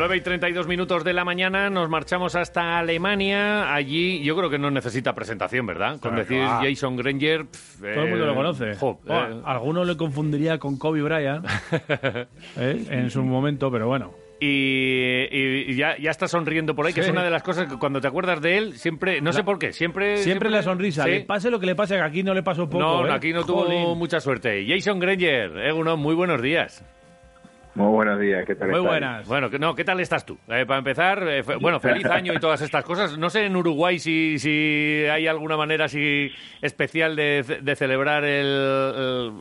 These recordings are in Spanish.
9 y 32 minutos de la mañana nos marchamos hasta Alemania. Allí yo creo que no necesita presentación, ¿verdad? Con Claro, decir ah. Jason Granger. Todo el mundo eh, lo conoce. jo, Bueno, eh, Alguno le confundiría con Kobe Bryant ¿eh? en su momento, pero bueno. y, y ya, ya está sonriendo por ahí, que es una de las cosas que cuando te acuerdas de él, siempre, no sé por qué, siempre... Siempre la sonrisa. Sí. Le pase lo que le pase, que aquí no le pasó poco. No, ¿eh? aquí no tuvo mucha suerte. Jason Granger, eh, uno, muy buenos días. Muy buenos días, ¿qué tal Muy estáis? buenas. Bueno, que- no, ¿qué tal estás tú? Eh, para empezar, eh, fe- bueno, feliz año y todas estas cosas. No sé en Uruguay si, si hay alguna manera así especial de, de celebrar el-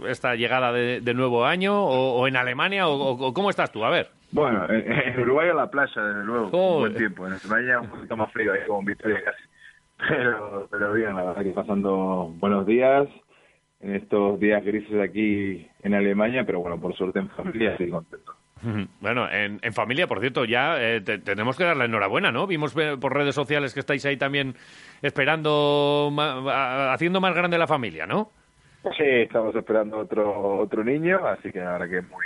el- esta llegada de, de nuevo año, o, o en Alemania, o, cómo estás tú? A ver. Bueno, en, en Uruguay a la playa, desde luego, Oh. un buen tiempo. En España un poquito más frío, ahí como en Victoria casi. Pero, pero bien, la verdad que pasando buenos días en estos días grises aquí en Alemania, pero bueno, por suerte en familia, estoy contento. Bueno, en, en familia, por cierto, ya eh, te- tenemos que dar la enhorabuena, ¿no? Vimos eh, por redes sociales que estáis ahí también esperando, ma- a- haciendo más grande la familia, ¿no? Sí, estamos esperando otro otro niño, así que la verdad que muy,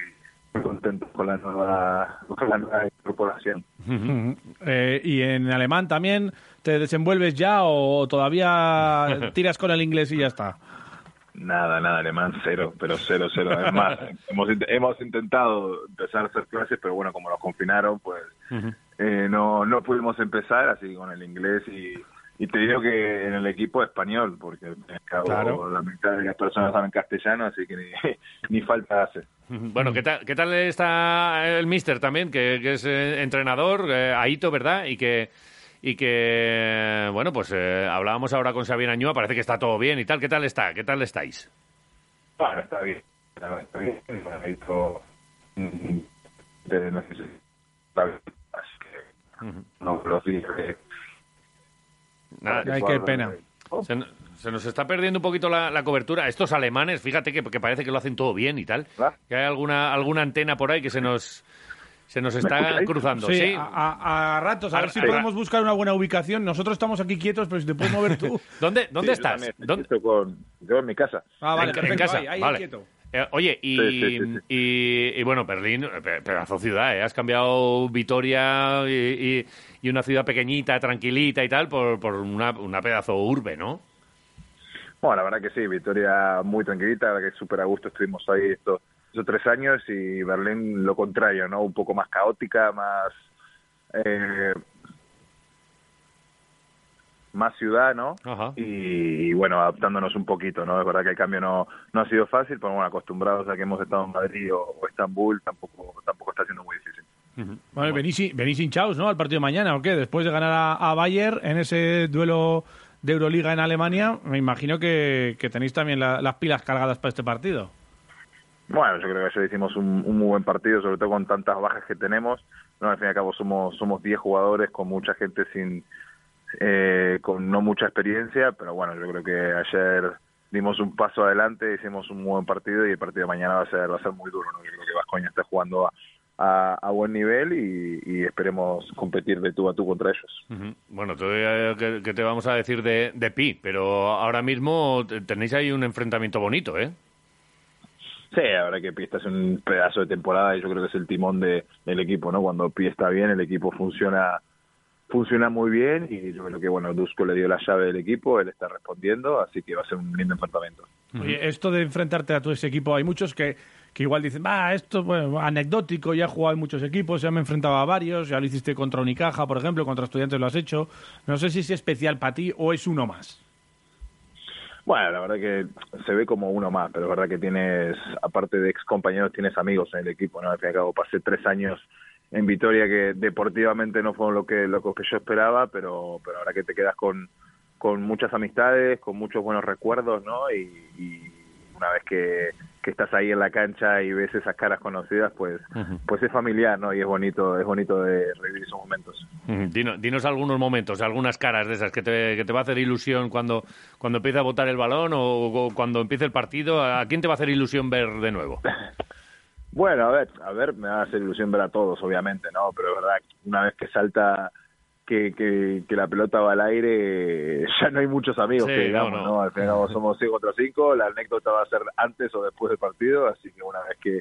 muy contentos con la nueva, con la nueva incorporación. Eh, ¿Y en alemán también te desenvuelves ya o todavía tiras con el inglés y ya está? Nada, nada, alemán cero, pero cero, cero. Es más, hemos, hemos intentado empezar a hacer clases, pero bueno, como nos confinaron, pues eh, no, no pudimos empezar, así que con el inglés y, y te digo que en el equipo español, porque al cabo Claro. la mitad de las personas saben castellano, así que ni, ni falta hace. Bueno, ¿qué tal, ¿qué tal está el mister también, que, que es eh, entrenador, eh, Aito, ¿verdad? Y que, y que bueno, pues eh, hablábamos ahora con Xavier Añúa, parece que está todo bien y tal. ¿Qué tal está? ¿Qué tal estáis? Bueno, está bien, está, bien. Bueno, mm, de- no sé si así que no días que- Nada, Ay, qué pena. se, no- se nos está perdiendo un poquito la, la cobertura. Estos alemanes, fíjate que, que parece que lo hacen todo bien y tal. ¿Ah? Que hay alguna, alguna antena por ahí que se nos, se nos está cruzando. Sí, Sí. A, a- a ratos, a A- ver si podemos buscar una buena ubicación. Nosotros estamos aquí quietos, pero si te puedes mover tú. ¿Dónde, dónde Sí, yo estás? también, ¿Dónde- estoy con, yo en mi casa. Ah, vale, en, casa, ahí, ahí, vale. quieto. Eh, oye, y, Sí, sí, sí, sí. y- y, bueno, Berlín, pe- pedazo ciudad, ¿eh? Has cambiado Vitoria y, y- y una ciudad pequeñita, tranquilita y tal, por, por una, una pedazo urbe, ¿no? Bueno, la verdad que sí, Victoria muy tranquilita, la verdad que súper a gusto estuvimos ahí estos, esos tres años y Berlín lo contrario, ¿no? Un poco más caótica, más... eh, más ciudad, ¿no? Ajá. Y, y, bueno, adaptándonos un poquito, ¿no? Es verdad que el cambio no, no ha sido fácil, pero bueno, acostumbrados a que hemos estado en Madrid o, o Estambul, tampoco, tampoco está siendo muy difícil. Bueno, venís, venís hinchados, ¿no? Al partido de mañana, ¿o qué? Después de ganar a, a Bayern en ese duelo de Euroliga en Alemania, me imagino que, que tenéis también la- las pilas cargadas para este partido. Bueno, yo creo que ayer hicimos un, un muy buen partido, sobre todo con tantas bajas que tenemos. No, al fin y al cabo somos somos 10 jugadores con mucha gente sin eh, con no mucha experiencia, pero bueno, yo creo que ayer dimos un paso adelante, hicimos un muy buen partido y el partido de mañana va a ser va a ser muy duro. ¿no? Yo creo que Vascoña está jugando a, a, a buen nivel y, y esperemos competir de tú a tú contra ellos. Bueno, todavía que, que te vamos a decir de, de Pi, pero ahora mismo te- tenéis ahí un enfrentamiento bonito, ¿eh? Sí, verdad que Pi es un pedazo de temporada y yo creo que es el timón de, del equipo, ¿no? Cuando Pi está bien, el equipo funciona funciona muy bien y yo creo que, bueno, Dusko le dio la llave del equipo, él está respondiendo, así que va a ser un lindo enfrentamiento. Oye, esto de enfrentarte a todo ese equipo, hay muchos que, que igual dicen, va, esto bueno, anecdótico, ya he jugado en muchos equipos, ya me he enfrentado a varios, ya lo hiciste contra Unicaja, por ejemplo, contra estudiantes lo has hecho. No sé si es especial para ti o es uno más. Bueno, la verdad que se ve como uno más, pero es verdad que tienes, aparte de ex compañeros, tienes amigos en el equipo, ¿no? Al fin y al cabo pasé tres años en Vitoria que deportivamente no fueron lo que, lo que yo esperaba, pero, pero ahora que te quedas con, con muchas amistades, con muchos buenos recuerdos, ¿no? Y, y una vez que, que estás ahí en la cancha y ves esas caras conocidas, pues, pues es familiar, ¿no? Y es bonito, es bonito de revivir esos momentos. dinos, algunos momentos, algunas caras de esas que te, que te va a hacer ilusión cuando, cuando empieza a botar el balón o, cuando empiece el partido. ¿A quién te va a hacer ilusión ver de nuevo? bueno, a ver, a ver, me va a hacer ilusión ver a todos, obviamente, ¿no? Pero es verdad, una vez que salta que, que, la pelota va al aire, ya no hay muchos amigos que digamos, no, Al final somos 5 contra 5, la anécdota va a ser antes o después del partido, así que una vez que,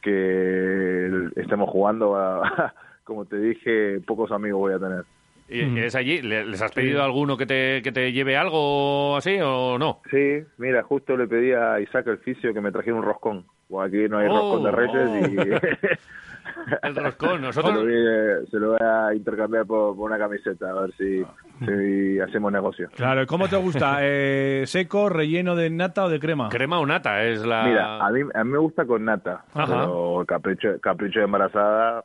que estemos jugando, como te dije, pocos amigos voy a tener. ¿Y es allí? ¿Les has pedido a alguno que te, que te lleve algo así o no? Sí, mira, justo le pedí a Isaac el fisio que me trajera un roscón. aquí no hay roscón de oh, reyes y... El roscón. Nosotros... Se lo, voy a intercambiar por, una camiseta, a ver si, si hacemos negocio. Claro, ¿cómo te gusta? Eh, ¿Seco, relleno de nata o de crema? Crema o nata es la... Mira, a mí, a mí me gusta con nata, pero capricho, capricho de embarazada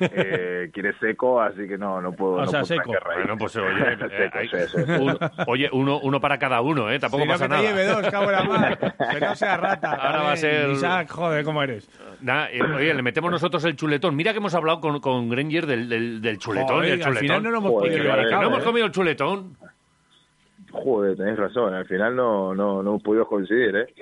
eh, quiere seco, así que no, no puedo. O sea, seco. Bueno, pues oye, eh, oye uno, uno para cada uno, ¿eh? Tampoco pasa que nada. Te lleve dos, cabo la mar. Que no sea rata. Ahora va a ser. Isaac, joder, ¿cómo eres? Eh, oye, le metemos nosotros el chuletón. Mira que hemos hablado con, con Granger del, del, del chuletón. del chuletón. Al final no, lo hemos, joder, no hemos comido el chuletón. Joder, tenés razón. Al final no, no, no hemos podido coincidir, ¿eh?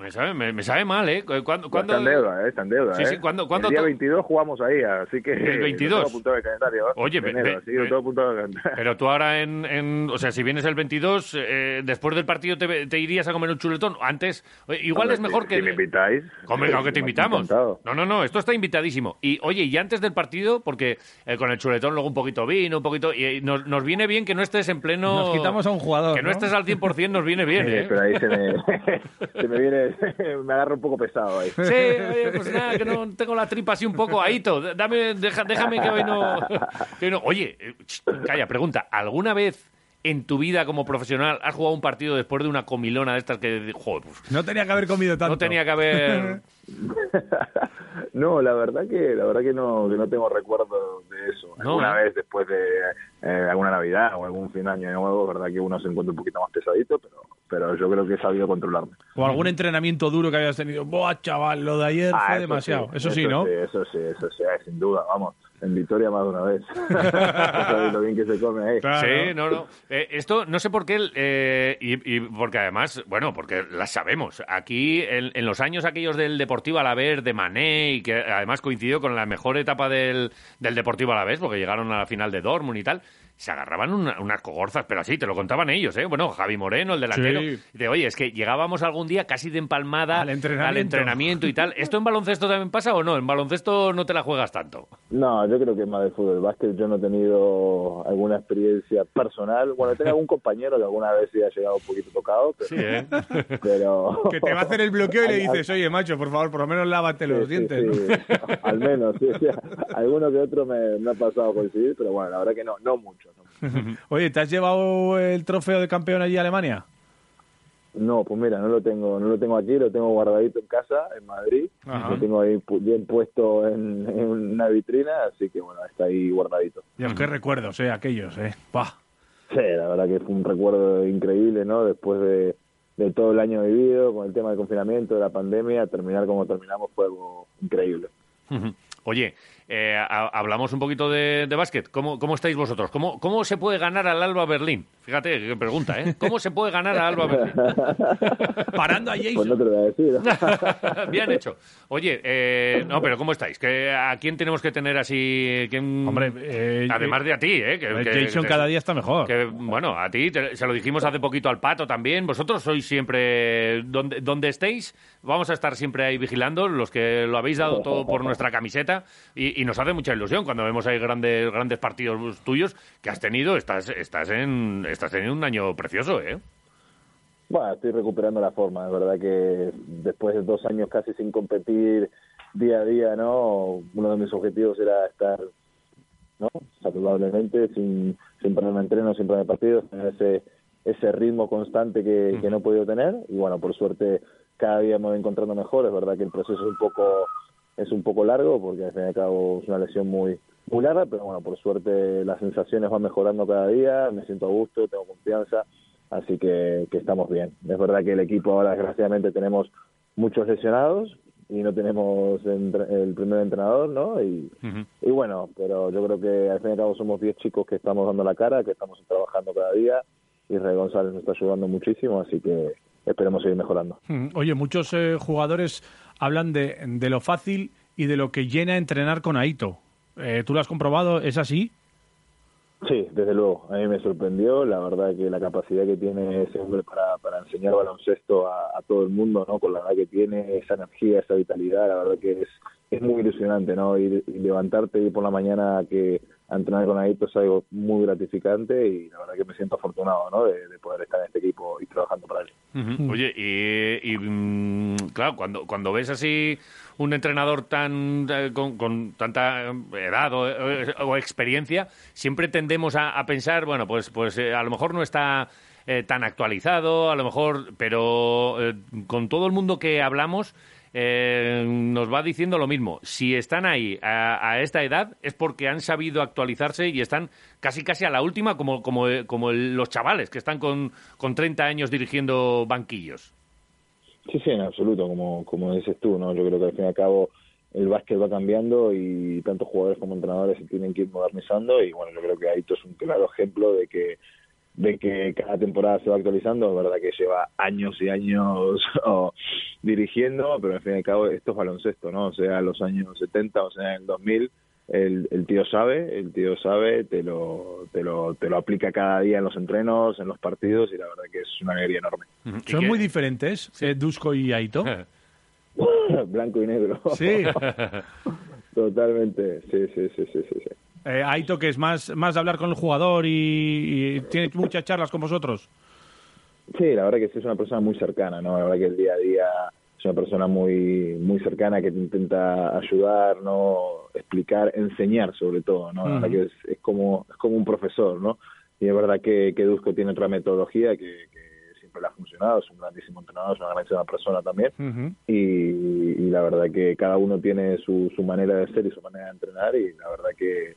Me sabe, me, sabe mal, ¿eh? ¿Cuándo, cuándo... Está en deuda, ¿eh? Está en deuda, sí, ¿eh? Sí, ¿cuándo, ¿cuándo el día 22 jugamos ahí, así que... ¿El 22? Lo tengo calendario, ¿eh? Oye, enero, calendario. pero tú ahora en, en... O sea, si vienes el 22, eh, después del partido te, te, irías a comer un chuletón. Antes, igual es mejor que... Si me invitáis... Hombre, claro que te invitamos. No, no, no, esto está invitadísimo. Y, oye, y antes del partido, porque eh, con el chuletón luego un poquito vino, un poquito... Y nos, nos viene bien que no estés en pleno... Nos quitamos a un jugador, Que no, estés al 100% nos viene bien, ¿eh? pero ahí se me, se me viene... me agarra un poco pesado ahí. Sí, oye, pues nada, que no tengo la tripa así un poco ahito. Dame, déjame que hoy no, Oye, eh, calla, pregunta. ¿Alguna vez en tu vida como profesional has jugado un partido después de una comilona de estas que... Joder, pues, no tenía que haber comido tanto. No tenía que haber... no, la verdad que la verdad que no, que no tengo recuerdo de eso. Alguna ¿eh? vez después de eh, alguna Navidad o algún fin de año nuevo, verdad que uno se encuentra un poquito más pesadito, pero pero yo creo que he sabido controlarme. O algún entrenamiento duro que hayas tenido. Buah, chaval, lo de ayer ah, fue demasiado. eso, sí, ¿no? Sí, eso sí, eso sí, sin duda, vamos en Vitoria más de una vez. Lo bien que se come ahí. Sí, no, no. Eh, esto no sé por qué, eh, y, porque además, bueno, porque las sabemos. Aquí, en, en, los años aquellos del Deportivo Alavés, de Mané, y que además coincidió con la mejor etapa del, del Deportivo Alavés, porque llegaron a la final de Dortmund y tal, se agarraban unas cogorzas, pero así, te lo contaban ellos, ¿eh? Bueno, Javi Moreno, el delantero. De, oye, es que llegábamos algún día casi de empalmada al entrenamiento. y tal. ¿Esto en baloncesto también pasa o no? ¿En baloncesto no te la juegas tanto? No, yo creo que más de fútbol. Básquet yo no he tenido alguna experiencia personal. Bueno, tengo algún compañero que alguna vez sí ha llegado un poquito tocado, pero... Sí, ¿eh? pero... Que te va a hacer el bloqueo y le dices, oye, macho, por favor, por lo menos lávate los dientes, Al menos, sí. alguno que otro me, me ha pasado a coincidir, pero bueno, la verdad que no, no mucho. Oye, ¿te has llevado el trofeo de campeón allí a Alemania? No, pues mira, no lo tengo, no lo tengo aquí, lo tengo guardadito en casa, en Madrid, lo tengo ahí bien puesto en, una vitrina, así que bueno, está ahí guardadito. Dios, qué recuerdos, eh, aquellos, eh. Sí, la verdad que fue un recuerdo increíble, ¿no? Después de, de todo el año vivido, con el tema del confinamiento, de la pandemia, terminar como terminamos fue algo increíble. Oye, eh, hablamos un poquito de, básquet. ¿Cómo, ¿Cómo, estáis vosotros? ¿Cómo, ¿Cómo se puede ganar al Alba Berlín? Fíjate qué pregunta, ¿eh? ¿Cómo se puede ganar al Alba Berlín? Parando a Jason. Pues no te lo voy a decir. Bien hecho. Oye, eh, no, pero ¿cómo estáis? ¿A quién tenemos que tener así? ¿Quién... Hombre, eh, además de a ti, ¿eh? Que, Jason cada día está mejor. Que, bueno, a ti se lo dijimos hace poquito al Pato también. Vosotros sois siempre donde, donde estéis. Vamos a estar siempre ahí vigilando los que lo habéis dado todo por nuestra camiseta y, y nos hace mucha ilusión cuando vemos ahí grandes grandes partidos tuyos que has tenido. Estás estás en estás teniendo un año precioso, ¿eh? Bueno, estoy recuperando la forma. Es verdad que después de dos años casi sin competir día a día, ¿no? Uno de mis objetivos era estar, ¿no? Saludablemente, sin, sin ponerme entreno, sin ponerme partidos, tener ese, ese ritmo constante que, que no he podido tener. Y bueno, por suerte cada día me voy encontrando mejor. Es verdad que el proceso es un poco es un poco largo porque al fin y al cabo es una lesión muy muy larga, pero bueno, por suerte las sensaciones van mejorando cada día, me siento a gusto, tengo confianza, así que, que estamos bien. Es verdad que el equipo ahora desgraciadamente tenemos muchos lesionados y no tenemos el primer entrenador, ¿no? Y, y bueno, pero yo creo que al fin y al cabo somos 10 chicos que estamos dando la cara, que estamos trabajando cada día y Rey González nos está ayudando muchísimo, así que esperemos seguir mejorando. Oye, muchos eh, jugadores hablan de, de lo fácil y de lo que llena entrenar con Aito. Eh, ¿Tú lo has comprobado? ¿Es así? Sí, desde luego. A mí me sorprendió. La verdad que la capacidad que tiene ese hombre para, para enseñar baloncesto a, a todo el mundo, ¿no? Con la edad que tiene, esa energía, esa vitalidad, la verdad que es, es muy ilusionante, ¿no? Y, levantarte y por la mañana que a entrenar con Aito es algo muy gratificante y la verdad que me siento afortunado, ¿no? De, poder estar en este equipo y trabajando para él. Oye, y, mm, claro, cuando, cuando ves así un entrenador tan eh, con, tanta edad o, experiencia, siempre tendemos a, pensar, bueno, pues, pues eh, a lo mejor no está eh, tan actualizado, a lo mejor, pero con todo el mundo que hablamos, eh, nos va diciendo lo mismo. Si están ahí a, esta edad es porque han sabido actualizarse y están casi casi a la última como, como, como los chavales que están con, con 30 años dirigiendo banquillos. Sí, sí, en absoluto, como, como dices tú, ¿no? Yo creo que al fin y al cabo el básquet va cambiando y tanto jugadores como entrenadores se tienen que ir modernizando y bueno, yo creo que Aito es un claro ejemplo de que de que cada temporada se va actualizando, es verdad que lleva años y años dirigiendo, pero al fin y al cabo esto es baloncesto, ¿no? O sea, los años 70, o sea, en el 2000, el, el tío sabe, el tío sabe, te lo, te, lo, te lo aplica cada día en los entrenos, en los partidos, y la verdad que es una alegría enorme. ¿Son muy diferentes, eh, Dusko y Aito? Blanco y negro. Sí. Totalmente, sí, sí, sí, sí, sí. Eh, Aito, que es más, más de hablar con el jugador y, tiene muchas charlas con vosotros. Sí, la verdad que sí es una persona muy cercana, ¿no? La verdad que el día a día es una persona muy muy cercana que te intenta ayudar, ¿no? Explicar, enseñar sobre todo, ¿no? La verdad que es, como, es como un profesor, ¿no? Y es verdad que, que Dusko tiene otra metodología que, le ha funcionado, es un grandísimo entrenador, es una grandísima persona también, y, la verdad que cada uno tiene su, su manera de ser y su manera de entrenar, y la verdad que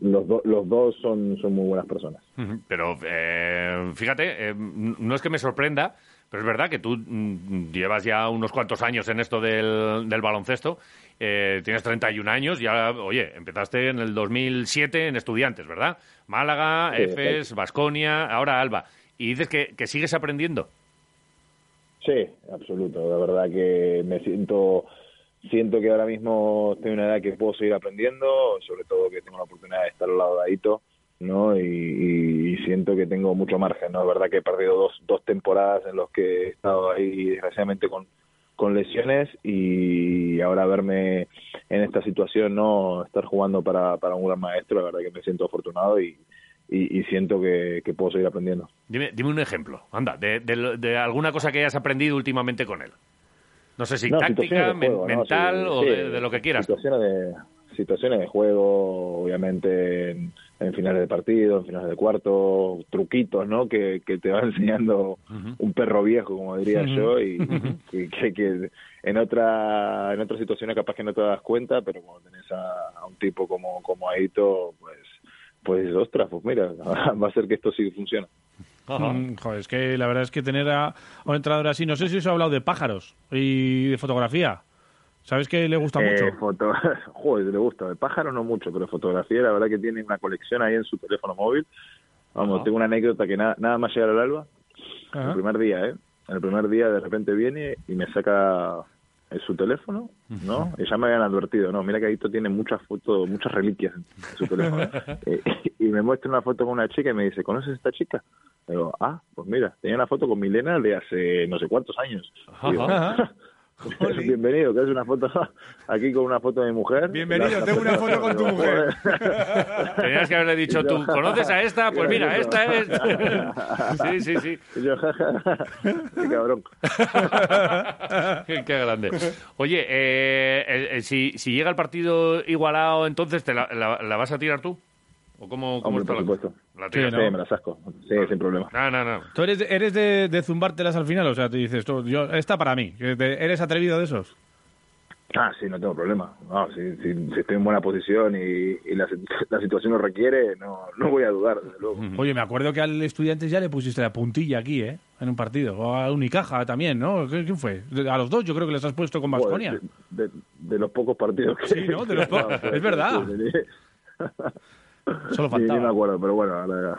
los, los dos son, son muy buenas personas. Pero eh, fíjate, eh, no es que me sorprenda, pero es verdad que tú mm, llevas ya unos cuantos años en esto del, del baloncesto, eh, tienes 31 años, ya, oye, empezaste en el 2007 en Estudiantes, ¿verdad? Málaga, Efes, Basconia, ahora Alba y dices que, que sigues aprendiendo. Sí, absoluto. La verdad que me siento siento que ahora mismo estoy en una edad que puedo seguir aprendiendo, sobre todo que tengo la oportunidad de estar al lado de Aito, ¿no? Y, siento que tengo mucho margen, ¿no? Es verdad que he perdido dos, dos temporadas en los que he estado ahí desgraciadamente con, con lesiones y ahora verme en esta situación, ¿no? Estar jugando para, para un gran maestro, la verdad que me siento afortunado y, y, siento que, puedo seguir aprendiendo. Dime, dime un ejemplo, anda, de, de, alguna cosa que hayas aprendido últimamente con él. No sé si táctica, mental o de, lo que quieras. Situaciones de, situaciones de juego, obviamente en, finales de partido, en finales de cuarto, truquitos, ¿no? Que, que te va enseñando un perro viejo, como diría yo, y, que, que, en otra en otras situaciones capaz que no te das cuenta, pero cuando tenés a, a un tipo como, como Aito, pues pues ostras, pues mira, va a ser que esto sí funcione. Mm, joder, es que la verdad es que tener a, un entrenador así, no sé si os ha hablado de pájaros y de fotografía. ¿Sabes que le gusta mucho? Eh, foto... Joder, le gusta. De pájaros no mucho, pero fotografía, la verdad que tiene una colección ahí en su teléfono móvil. Vamos, tengo una anécdota que nada, nada más llegar al alba, el primer día, ¿eh? El primer día de repente viene y me saca su teléfono, ¿no? Y ya me habían advertido, no, mira que Aito tiene muchas fotos, muchas reliquias en, su teléfono. Eh, y me muestra una foto con una chica y me dice, ¿conoces a esta chica? digo, ah, pues mira, tenía una foto con Milena de hace no sé cuántos años. Bienvenido, que es una foto aquí con una foto de mi mujer. Bienvenido, tengo una foto con tu mujer. Tenías que haberle dicho tú, ¿conoces a esta? Pues mira, esta es. Sí, sí, sí. qué cabrón. Qué grande. Oye, eh, eh, si, si llega el partido igualado, entonces, ¿te la, la vas a tirar tú? ¿O cómo, cómo Hombre, por supuesto. La sí, me las asco. Sí, sin problema. No, no, no. ¿Tú eres, eres de, de zumbártelas al final? O sea, te dices, tú, yo, esta para mí. ¿Eres atrevido de esos? Ah, sí, no tengo problema. No, si, si, si estoy en buena posición y, y la, la, situación lo requiere, no, no voy a dudar, desde luego. Oye, me acuerdo que al Estudiantes ya le pusiste la puntilla aquí, ¿eh? En un partido. O a Unicaja también, ¿no? ¿Quién fue? A los dos yo creo que les has puesto con Vasconia. De, de, de, los pocos partidos que... Sí, ¿no? De los pocos. es verdad. Solo faltaba. Sí, me acuerdo, pero bueno, ahora...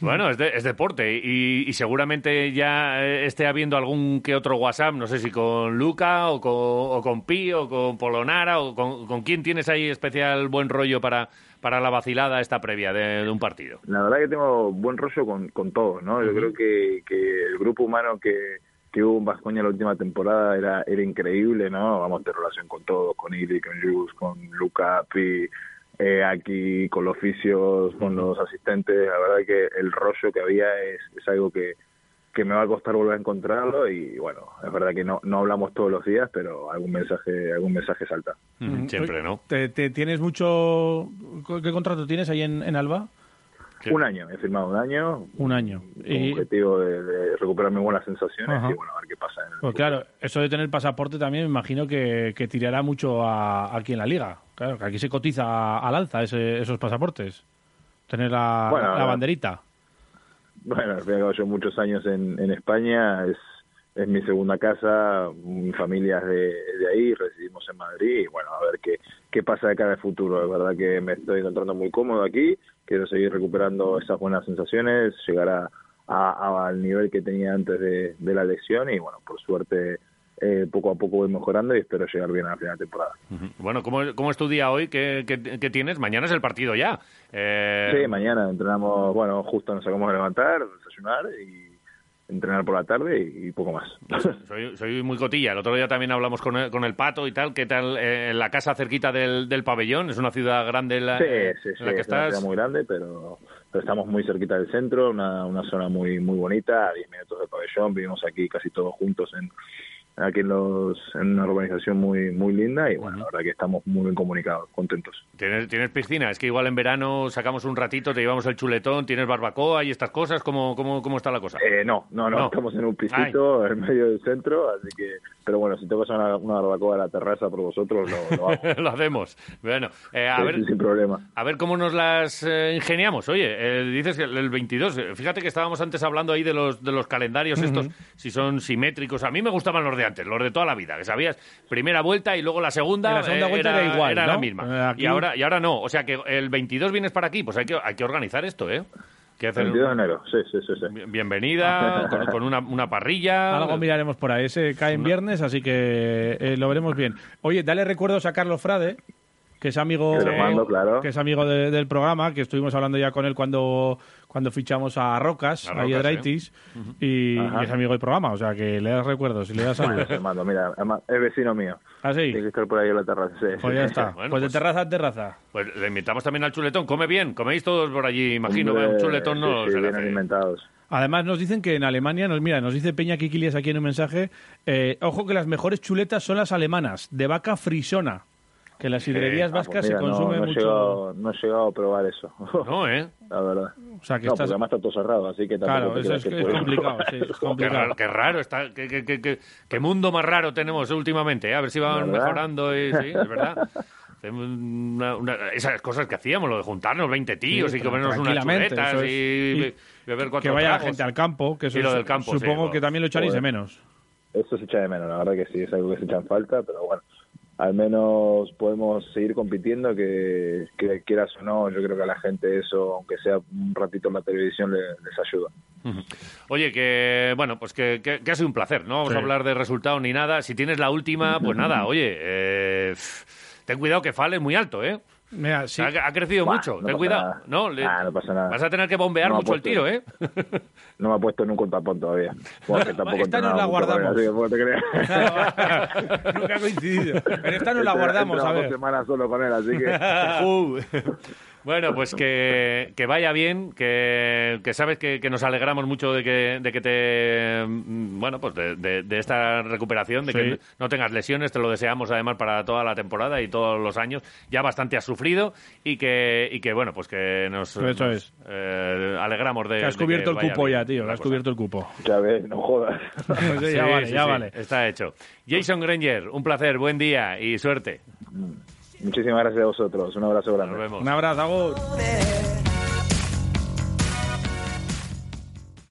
Bueno, es, de, es deporte y, y, seguramente ya esté habiendo algún que otro WhatsApp, no sé si con Luca o con, o con Pi o con Polonara o con, con quién tienes ahí especial buen rollo para, para la vacilada esta previa de, de un partido. La verdad que tengo buen rollo con, con todos, ¿no? Yo uh -huh. creo que, que el grupo humano que, que hubo en Vascoña la última temporada era, era increíble, ¿no? Vamos de relación con todos, con Ili, con Jus, con Luca, Pi, eh, aquí con los oficios, con los asistentes, la verdad que el rollo que había es, es algo que, que me va a costar volver a encontrarlo y bueno, es verdad que no, no hablamos todos los días, pero algún mensaje, algún mensaje salta. Mm, siempre, ¿no? ¿Te, te tienes mucho... ¿Qué contrato tienes ahí en, en Alba? Un año, he firmado un año. Un año. Con y... objetivo de, de, recuperar mis buenas sensaciones Ajá. y bueno, a ver qué pasa. En el pues claro, eso de tener pasaporte también me imagino que, que tirará mucho a, aquí en la liga. Claro, que aquí se cotiza al alza ese, esos pasaportes. Tener la, bueno, la banderita. Bueno, he yo muchos años en, en España, es, es mi segunda casa, mi familia es de, de, ahí, residimos en Madrid y bueno, a ver qué, qué pasa de cara al futuro. Es verdad que me estoy encontrando muy cómodo aquí, quiero seguir recuperando esas buenas sensaciones, llegar a, a, a al nivel que tenía antes de, de, la lesión y bueno, por suerte eh, poco a poco voy mejorando y espero llegar bien a la final de temporada. Uh -huh. Bueno, ¿cómo, ¿cómo, es tu día hoy? ¿Qué, qué, qué tienes? Mañana es el partido ya. Eh... Sí, mañana entrenamos, bueno, justo nos acabamos de levantar, desayunar y entrenar por la tarde y, y poco más. Soy, soy, muy cotilla. El otro día también hablamos con el, con el Pato y tal. ¿Qué tal eh, en la casa cerquita del, del, pabellón? Es una ciudad grande en la, sí, en sí, la sí, que es estás. Una ciudad muy grande, pero, pero, estamos muy cerquita del centro, una, una zona muy muy bonita, a 10 minutos del pabellón. Vivimos aquí casi todos juntos en aquí en, los, en una urbanización muy muy linda y bueno, la verdad que estamos muy bien comunicados, contentos. ¿Tienes, ¿Tienes piscina? Es que igual en verano sacamos un ratito, te llevamos el chuletón, tienes barbacoa y estas cosas, ¿cómo, cómo, cómo está la cosa? Eh, no, no, no, no, estamos en un pisito Ay. en medio del centro, así que, pero bueno, si tengo una, una barbacoa a la terraza por vosotros, lo, lo hago. lo hacemos. Bueno, eh, a sí, ver, sí, sin problema. A ver cómo nos las eh, ingeniamos. Oye, eh, dices que el 22, fíjate que estábamos antes hablando ahí de los, de los calendarios uh -huh. estos, si son simétricos. A mí me gustaban los de antes, los de toda la vida que sabías primera vuelta y luego la segunda, la segunda vuelta era, era igual, era ¿no? la misma. Aquí... Y ahora y ahora no, o sea que el 22 vienes para aquí, pues hay que hay que organizar esto, ¿eh? Que hacer 22 de enero, sí, sí, sí. sí. Bienvenida, con, con una, una, parrilla. Algo miraremos por ahí. Ese cae en viernes, así que eh, lo veremos bien. Oye, dale recuerdos a Carlos Frade, que es amigo, que, mando, claro. que es amigo de, del programa, que estuvimos hablando ya con él cuando cuando fichamos a Rocas, a, -huh. y, y, es amigo del programa, o sea que le das recuerdos y le das saludos. Mando, mira, es vecino mío. ¿Ah, sí? Tiene que estar por ahí en la terraza. Sí, pues sí. ya está. Bueno, pues, pues, de terraza a terraza. Pues le invitamos también al chuletón. Come bien, coméis todos por allí, imagino. Hombre, un chuletón no sí, se bien alimentados. Además nos dicen que en Alemania, nos mira, nos dice Peña Kikilias aquí en un mensaje, eh, ojo que las mejores chuletas son las alemanas, de vaca frisona. Que en las sidrerías eh, vascas ah, pues mira, se consume no, no mucho. Llegado, no he llegado a probar eso. No, ¿eh? La verdad. O sea, que no, estás... porque además está todo cerrado, así que Claro, eso es, que es complicado, sí, es complicado. Qué raro, qué raro está, qué, qué, qué, qué, mundo más raro tenemos últimamente, ¿eh? a ver si van mejorando, y, sí, es verdad. Una, una, esas cosas que hacíamos, lo de juntarnos 20 tíos sí, y comernos unas chuletas es, y, y, beber cuatro Que vaya tragos. gente al campo, que eso y lo del campo, supongo sí, que también lo echaréis de menos. Eso se echa de menos, la verdad que sí, es algo que se echa en falta, pero bueno, al menos podemos seguir compitiendo, que, que, quieras o no, yo creo que a la gente eso, aunque sea un ratito en la televisión, les, les ayuda. Oye, que bueno, pues que, que, que, ha sido un placer, no vamos sí. a hablar de resultado ni nada. Si tienes la última, pues nada, oye, eh, ten cuidado que Fale es muy alto, ¿eh? Mira, sí. ha, ha, crecido mucho, no ten cuidado. Nada. No, Le, ah, no pasa nada. Vas a tener que bombear no mucho el tiro, ¿eh? No me ha puesto en un contrapón todavía. Porque tampoco esta nos la guardamos. Así que claro, nunca ha coincidido. Pero esta nos la guardamos, a ver. dos semanas solo con él, así que... uh. Bueno, pues que, que vaya bien, que, que sabes que, que, nos alegramos mucho de que, de que te. mm, Bueno, pues de, de, de esta recuperación, de Sí. que no tengas lesiones, te lo deseamos además para toda la temporada y todos los años. Ya bastante has sufrido. y que, y que bueno, pues que nos, Eso nos, es. eh, alegramos de Que has de cubierto el cupo bien ya, tío. Que la has cosa. cubierto el cupo. Ya ves, no jodas. Sí, Sí, ya vale, sí, ya sí, vale. Está hecho. Jason Granger, un placer, buen día y suerte. Muchísimas gracias a vosotros. Un abrazo grande. Nos vemos. Un abrazo, Agur.